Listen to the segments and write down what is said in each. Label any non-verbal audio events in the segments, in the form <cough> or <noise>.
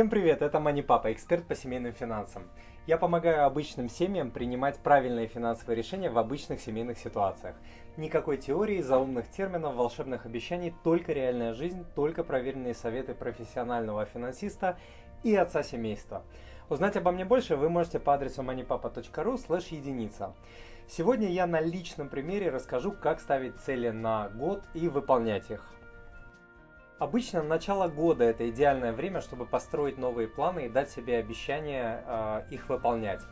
Всем привет, это Мани Папа, эксперт по семейным финансам. Я помогаю обычным семьям принимать правильные финансовые решения в обычных семейных ситуациях. Никакой теории, заумных терминов, волшебных обещаний, только реальная жизнь, только проверенные советы профессионального финансиста и отца семейства. Узнать обо мне больше вы можете по адресу moneypapa.ru слэш единица. Сегодня я на личном примере расскажу, как ставить цели на год и выполнять их. Обычно начало года это идеальное время, чтобы построить новые планы и дать себе обещание э, их выполнять.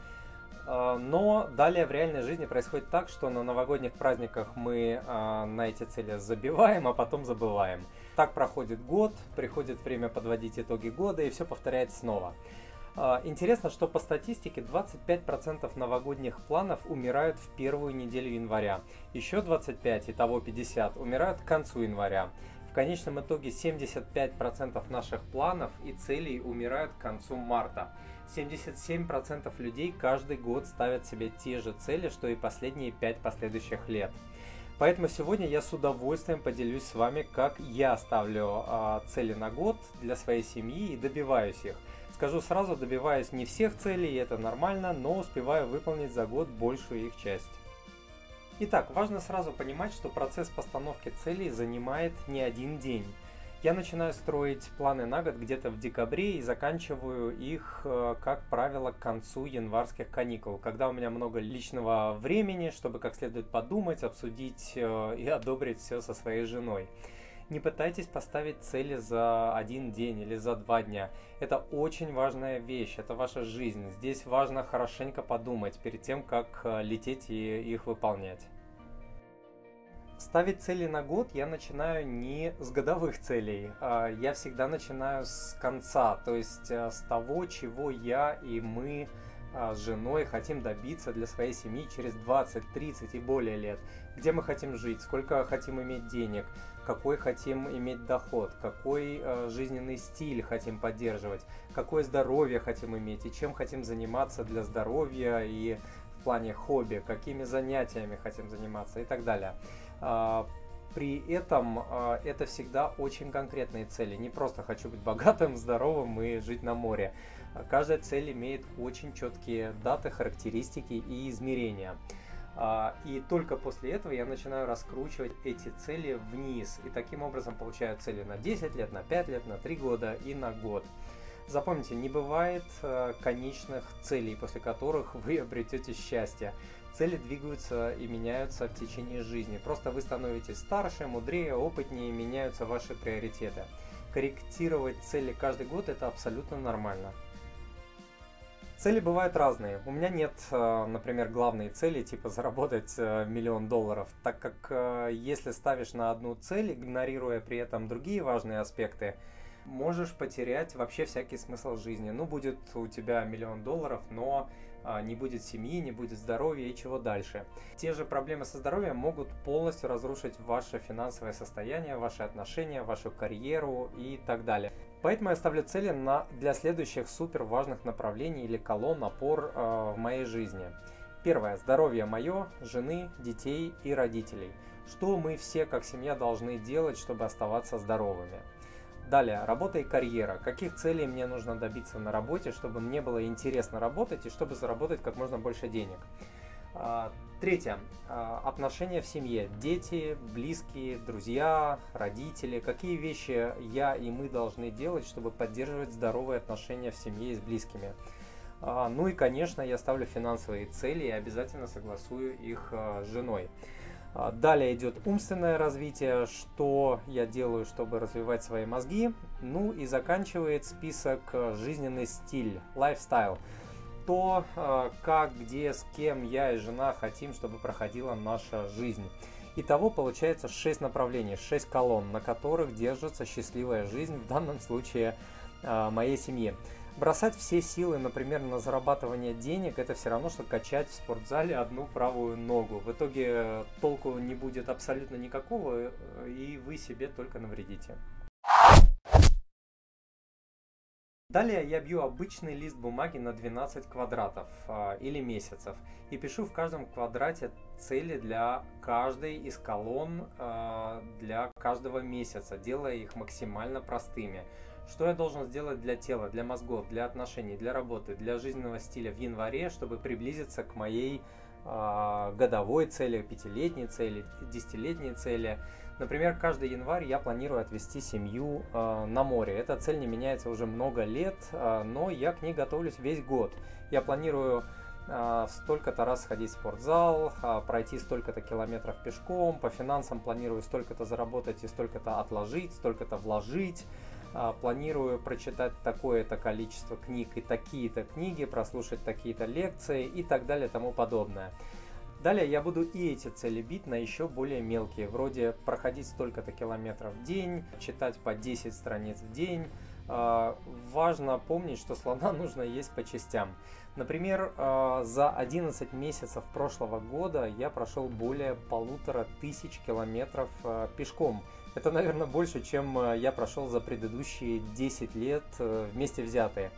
Э, но далее в реальной жизни происходит так, что на новогодних праздниках мы э, на эти цели забиваем, а потом забываем. Так проходит год, приходит время подводить итоги года и все повторяется снова. Интересно, что по статистике 25% новогодних планов умирают в первую неделю января. Еще 25, итого 50, умирают к концу января. В конечном итоге 75% наших планов и целей умирают к концу марта. 77% людей каждый год ставят себе те же цели, что и последние 5 последующих лет. Поэтому сегодня я с удовольствием поделюсь с вами, как я ставлю э, цели на год для своей семьи и добиваюсь их. Скажу сразу, добиваюсь не всех целей, это нормально, но успеваю выполнить за год большую их часть. Итак, важно сразу понимать, что процесс постановки целей занимает не один день. Я начинаю строить планы на год где-то в декабре и заканчиваю их, э, как правило, к концу январских каникул, когда у меня много личного времени, чтобы как следует подумать, обсудить э, и одобрить все со своей женой. Не пытайтесь поставить цели за один день или за два дня. Это очень важная вещь, это ваша жизнь. Здесь важно хорошенько подумать перед тем, как э, лететь и их выполнять. Ставить цели на год я начинаю не с годовых целей, а я всегда начинаю с конца, то есть э, с того, чего я и мы с женой хотим добиться для своей семьи через 20, 30 и более лет. Где мы хотим жить, сколько хотим иметь денег, какой хотим иметь доход, какой э, жизненный стиль хотим поддерживать, какое здоровье хотим иметь и чем хотим заниматься для здоровья и в плане хобби, какими занятиями хотим заниматься и так далее. А, при этом а, это всегда очень конкретные цели. Не просто хочу быть богатым, здоровым и жить на море. Каждая цель имеет очень четкие даты, характеристики и измерения. А, и только после этого я начинаю раскручивать эти цели вниз. И таким образом получаю цели на 10 лет, на 5 лет, на 3 года и на год. Запомните, не бывает конечных целей, после которых вы <laughs> обретете счастье. Цели двигаются и меняются в течение жизни. Просто вы становитесь старше, мудрее, опытнее, меняются ваши приоритеты. Корректировать цели каждый год это абсолютно нормально. Цели бывают разные. У меня нет, э, например, главной цели, типа заработать э, миллион долларов, так как э, если ставишь на одну цель, игнорируя при этом другие важные аспекты, можешь потерять вообще всякий смысл жизни. Ну, будет у тебя миллион долларов, но не будет семьи, не будет здоровья и чего дальше. Те же проблемы со здоровьем могут полностью разрушить ваше финансовое состояние, ваши отношения, вашу карьеру и так далее. Поэтому я ставлю цели на, для следующих супер важных направлений или колонн опор э, в моей жизни. Первое. Здоровье мое, жены, детей и родителей. Что мы все как семья должны делать, чтобы оставаться здоровыми? Далее, работа и карьера. Каких целей мне нужно добиться на работе, чтобы мне было интересно работать и чтобы заработать как можно больше денег. А, третье. А, отношения в семье. Дети, близкие, друзья, родители. Какие вещи я и мы должны делать, чтобы поддерживать здоровые отношения в семье и с близкими. А, ну и, конечно, я ставлю финансовые цели и обязательно согласую их с женой. А, далее идет умственное развитие, что я делаю, чтобы развивать свои мозги. Ну и заканчивает список жизненный стиль, lifestyle. То, э, как, где, с кем я и жена хотим, чтобы проходила наша жизнь. Итого получается 6 направлений, 6 колонн, на которых держится счастливая жизнь, в данном случае э, моей семьи. Бросать все силы, например, на зарабатывание денег, это все равно, что качать в спортзале одну правую ногу. В итоге э, толку не будет абсолютно никакого, и вы себе только навредите. Далее я бью обычный лист бумаги на 12 квадратов э, или месяцев и пишу в каждом квадрате цели для каждой из колонн э, для каждого месяца, делая их максимально простыми Что я должен сделать для тела, для мозгов, для отношений, для работы, для жизненного стиля в январе, чтобы приблизиться к моей э, годовой цели, пятилетней цели, десятилетней цели. Например, каждый январь я планирую отвезти семью э, на море. Эта цель не меняется уже много лет, э, но я к ней готовлюсь весь год. Я планирую э, столько-то раз сходить в спортзал, э, пройти столько-то километров пешком, по финансам планирую столько-то заработать и столько-то отложить, столько-то вложить. Э, планирую прочитать такое-то количество книг и такие-то книги, прослушать такие-то лекции и так далее и тому подобное. Далее я буду и эти цели бить на еще более мелкие, вроде проходить столько-то километров в день, читать по 10 страниц в день. А, важно помнить, что слона <laughs> нужно есть по частям. Например, а, за 11 месяцев прошлого года я прошел более полутора тысяч километров а, пешком. Это, наверное, больше, чем я прошел за предыдущие 10 лет э, вместе взятые.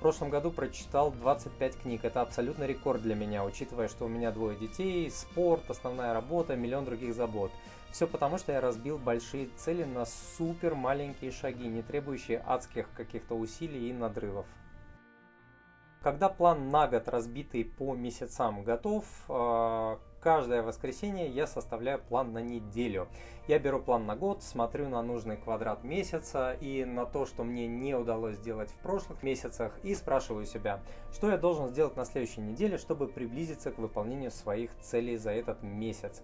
В прошлом году прочитал 25 книг. Это абсолютно рекорд для меня, учитывая, что у меня двое детей, спорт, основная работа, миллион других забот. Все потому, что я разбил большие цели на супер маленькие шаги, не требующие адских каких-то усилий и надрывов. Когда план на год, разбитый по месяцам, готов, а, каждое воскресенье я составляю план на неделю. Я беру план на год, смотрю на нужный квадрат месяца и на то, что мне не удалось сделать в прошлых месяцах, и спрашиваю себя, что я должен сделать на следующей неделе, чтобы приблизиться к выполнению своих целей за этот месяц.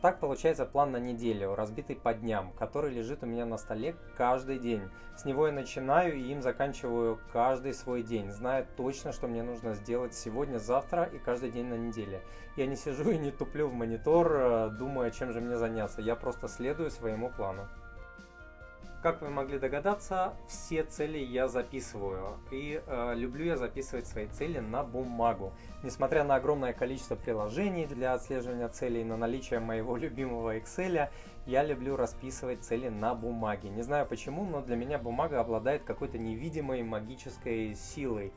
Так получается план на неделю, разбитый по дням, который лежит у меня на столе каждый день. С него я начинаю и им заканчиваю каждый свой день, зная точно, что мне нужно сделать сегодня, завтра и каждый день на неделе. Я не сижу и не туплю в монитор, э, думая, чем же мне заняться. Я просто следую своему плану. Как вы могли догадаться, все цели я записываю. И э, люблю я записывать свои цели на бумагу. Несмотря на огромное количество приложений для отслеживания целей, на наличие моего <laughs> любимого Excel, я люблю расписывать цели на бумаге. Не знаю почему, но для меня бумага обладает какой-то невидимой магической силой.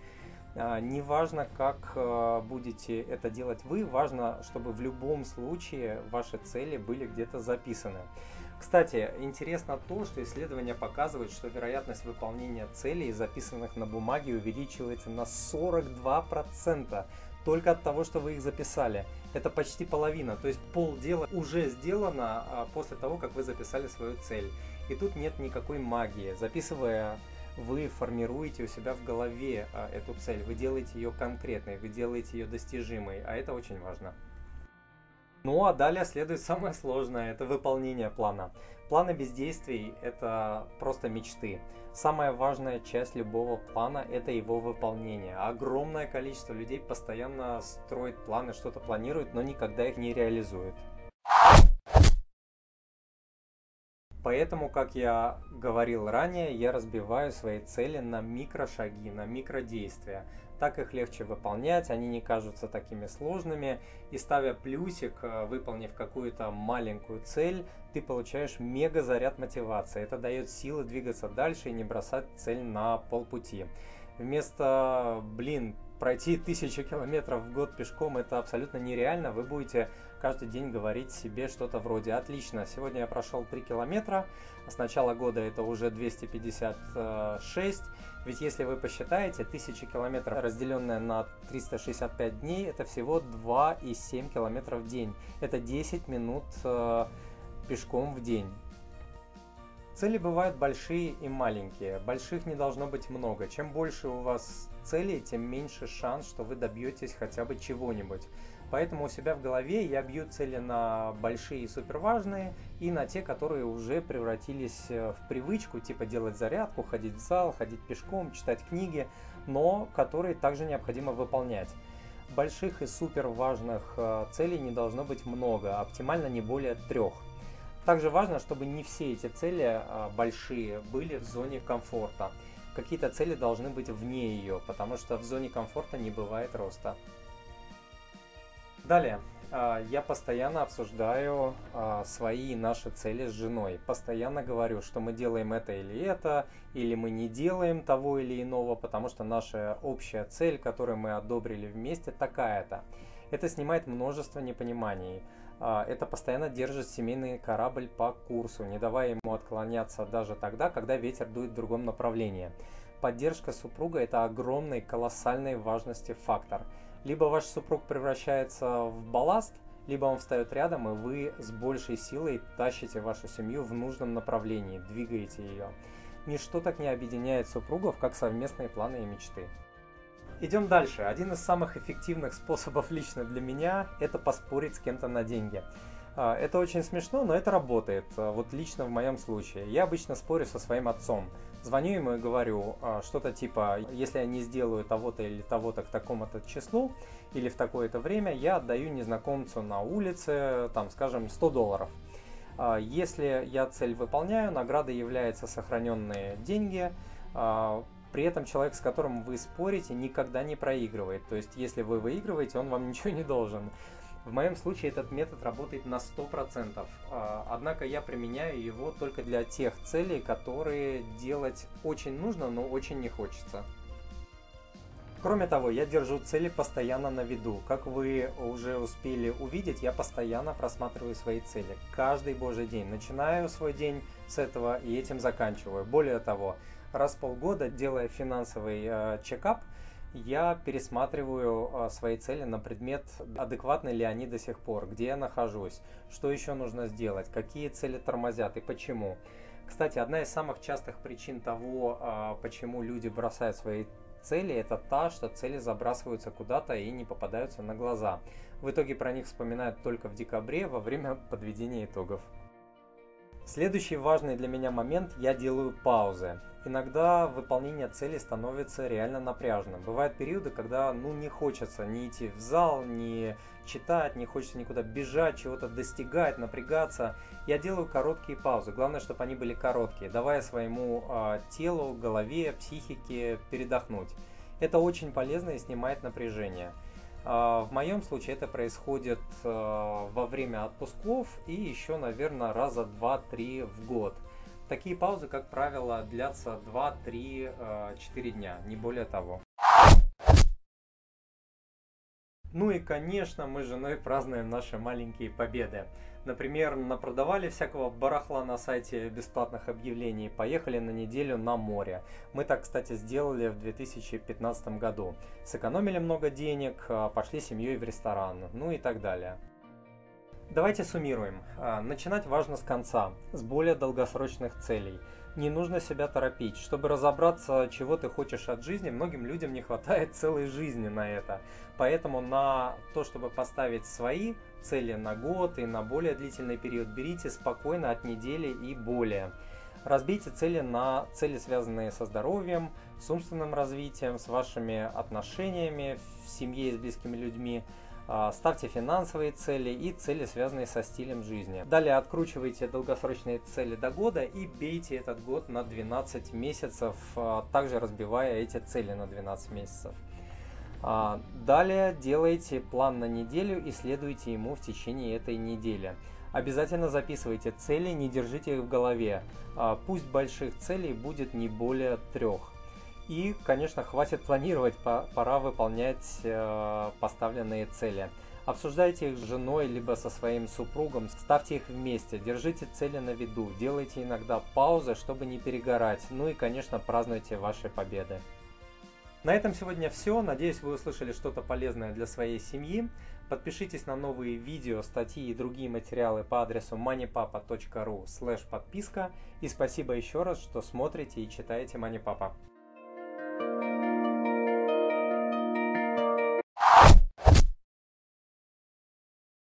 А, неважно, как э, будете это делать вы, важно, чтобы в любом случае ваши цели были где-то записаны. Кстати, интересно то, что исследования показывают, что вероятность выполнения целей, записанных на бумаге, увеличивается на 42% только от того, что вы их записали. Это почти половина, то есть полдела уже сделано а, после того, как вы записали свою цель. И тут нет никакой магии. Записывая, вы формируете у себя в голове а, эту цель, вы делаете ее конкретной, вы делаете ее достижимой, а это очень важно. Ну а далее следует самое сложное, это выполнение плана. Планы бездействий – это просто мечты. Самая важная часть любого плана – это его выполнение. Огромное количество людей постоянно строит планы, что-то планирует, но никогда их не реализует. Поэтому, как я говорил ранее, я разбиваю свои цели на микрошаги, на микродействия. Так их легче выполнять, они не кажутся такими сложными. И ставя плюсик, э, выполнив какую-то маленькую цель, ты получаешь мега заряд мотивации. Это дает силы двигаться дальше и не бросать цель на полпути. Вместо, блин, пройти тысячу километров в год пешком это абсолютно нереально. Вы будете каждый день говорить себе что-то вроде «Отлично, сегодня я прошел 3 километра, с начала года это уже 256». Ведь если вы посчитаете, 1000 километров, разделенное на 365 дней, это всего 2,7 километров в день. Это 10 минут э, пешком в день. Цели бывают большие и маленькие. Больших не должно быть много. Чем больше у вас целей, тем меньше шанс, что вы добьетесь хотя бы чего-нибудь. Поэтому у себя в голове я бью цели на большие и суперважные и на те, которые уже превратились э, в привычку, типа делать зарядку, ходить в зал, ходить пешком, читать книги, но которые также необходимо выполнять. Больших и суперважных э, целей не должно быть много, оптимально не более трех. Также важно, чтобы не все эти цели э, большие были в зоне комфорта. Какие-то цели должны быть вне ее, потому что в зоне комфорта не бывает роста. Далее. А, я постоянно обсуждаю а, свои и наши цели с женой. Постоянно говорю, что мы делаем это или это, или мы не делаем того или иного, потому что наша общая цель, которую мы одобрили вместе, такая-то. Это снимает множество непониманий. а, это постоянно держит семейный корабль по курсу, не давая ему отклоняться даже тогда, когда ветер дует в другом направлении. Поддержка супруга – это огромный, колоссальной важности фактор. Либо ваш супруг превращается в балласт, либо он встает рядом, и вы с большей силой тащите вашу семью в нужном направлении, двигаете ее. Ничто так не объединяет супругов, как совместные планы и мечты. Идем дальше. Один из самых эффективных способов лично для меня – это поспорить с кем-то на деньги. А, это очень смешно, но это работает. А, вот лично в моем случае. Я обычно спорю со своим отцом. Звоню ему и говорю а, что-то типа, если я не сделаю того-то или того-то к такому-то числу, или в такое-то время, я отдаю незнакомцу на улице, там, скажем, 100 долларов. Если я цель выполняю, наградой являются сохраненные деньги, при этом человек, с которым вы спорите, никогда не проигрывает. То есть, если вы выигрываете, он вам <laughs> ничего не должен. В моем случае этот метод работает на 100%, а, однако я применяю его только для тех целей, которые делать очень нужно, но очень не хочется. Кроме того, я держу цели постоянно на виду. Как вы уже успели увидеть, я постоянно просматриваю свои цели. Каждый божий день. Начинаю свой день с этого и этим заканчиваю. Более того, раз в полгода, делая финансовый э, чекап, я пересматриваю а, свои цели на предмет, адекватны ли они до сих пор, где я нахожусь, что еще нужно сделать, какие цели тормозят и почему. Кстати, одна из самых частых причин того, а, почему люди бросают свои цели, это та, что цели забрасываются куда-то и не попадаются на глаза. В итоге про них вспоминают только в декабре во время подведения итогов. Следующий важный для меня момент – я делаю паузы. Иногда выполнение цели становится реально напряженным. Бывают периоды, когда ну, не хочется ни идти в зал, ни читать, не хочется никуда бежать, чего-то достигать, напрягаться. Я делаю короткие паузы. Главное, чтобы они были короткие, давая своему э, телу, голове, психике передохнуть. Это очень полезно и снимает напряжение. А, в моем случае это происходит а, во время отпусков и еще, наверное, раза 2-3 в год. Такие паузы, как правило, длятся 2-3-4 а, дня, не более того. Ну и, конечно, мы с женой празднуем наши маленькие победы. Например, напродавали всякого барахла на сайте бесплатных объявлений, поехали на неделю на море. Мы так, кстати, сделали в 2015 году. Сэкономили много денег, а, пошли семьей в ресторан, ну и так далее. Давайте суммируем. А, начинать важно с конца, с более долгосрочных целей – не нужно себя торопить. Чтобы разобраться, чего ты хочешь от жизни, многим людям не хватает <laughs> целой жизни на это. Поэтому на то, чтобы поставить свои цели на год и на более длительный период, берите спокойно от недели и более. Разбейте цели на цели, связанные со здоровьем, с умственным развитием, с вашими отношениями в семье и с близкими людьми, ставьте финансовые цели и цели, связанные со стилем жизни. Далее откручивайте долгосрочные цели до года и бейте этот год на 12 месяцев, а, также разбивая эти цели на 12 месяцев. А, далее делайте план на неделю и следуйте ему в течение этой недели. Обязательно записывайте цели, не держите их в голове. Пусть больших целей будет не более трех. И, конечно, хватит планировать, пора выполнять э, поставленные цели. Обсуждайте их с женой, либо со своим супругом, ставьте их вместе, держите цели на виду, делайте иногда паузы, чтобы не перегорать, ну и, конечно, празднуйте ваши победы. На этом сегодня все. Надеюсь, вы услышали что-то полезное для своей семьи. Подпишитесь на новые видео, статьи и другие материалы по адресу moneypapa.ru подписка. И спасибо еще раз, что смотрите и читаете MoneyPapa. Thank you.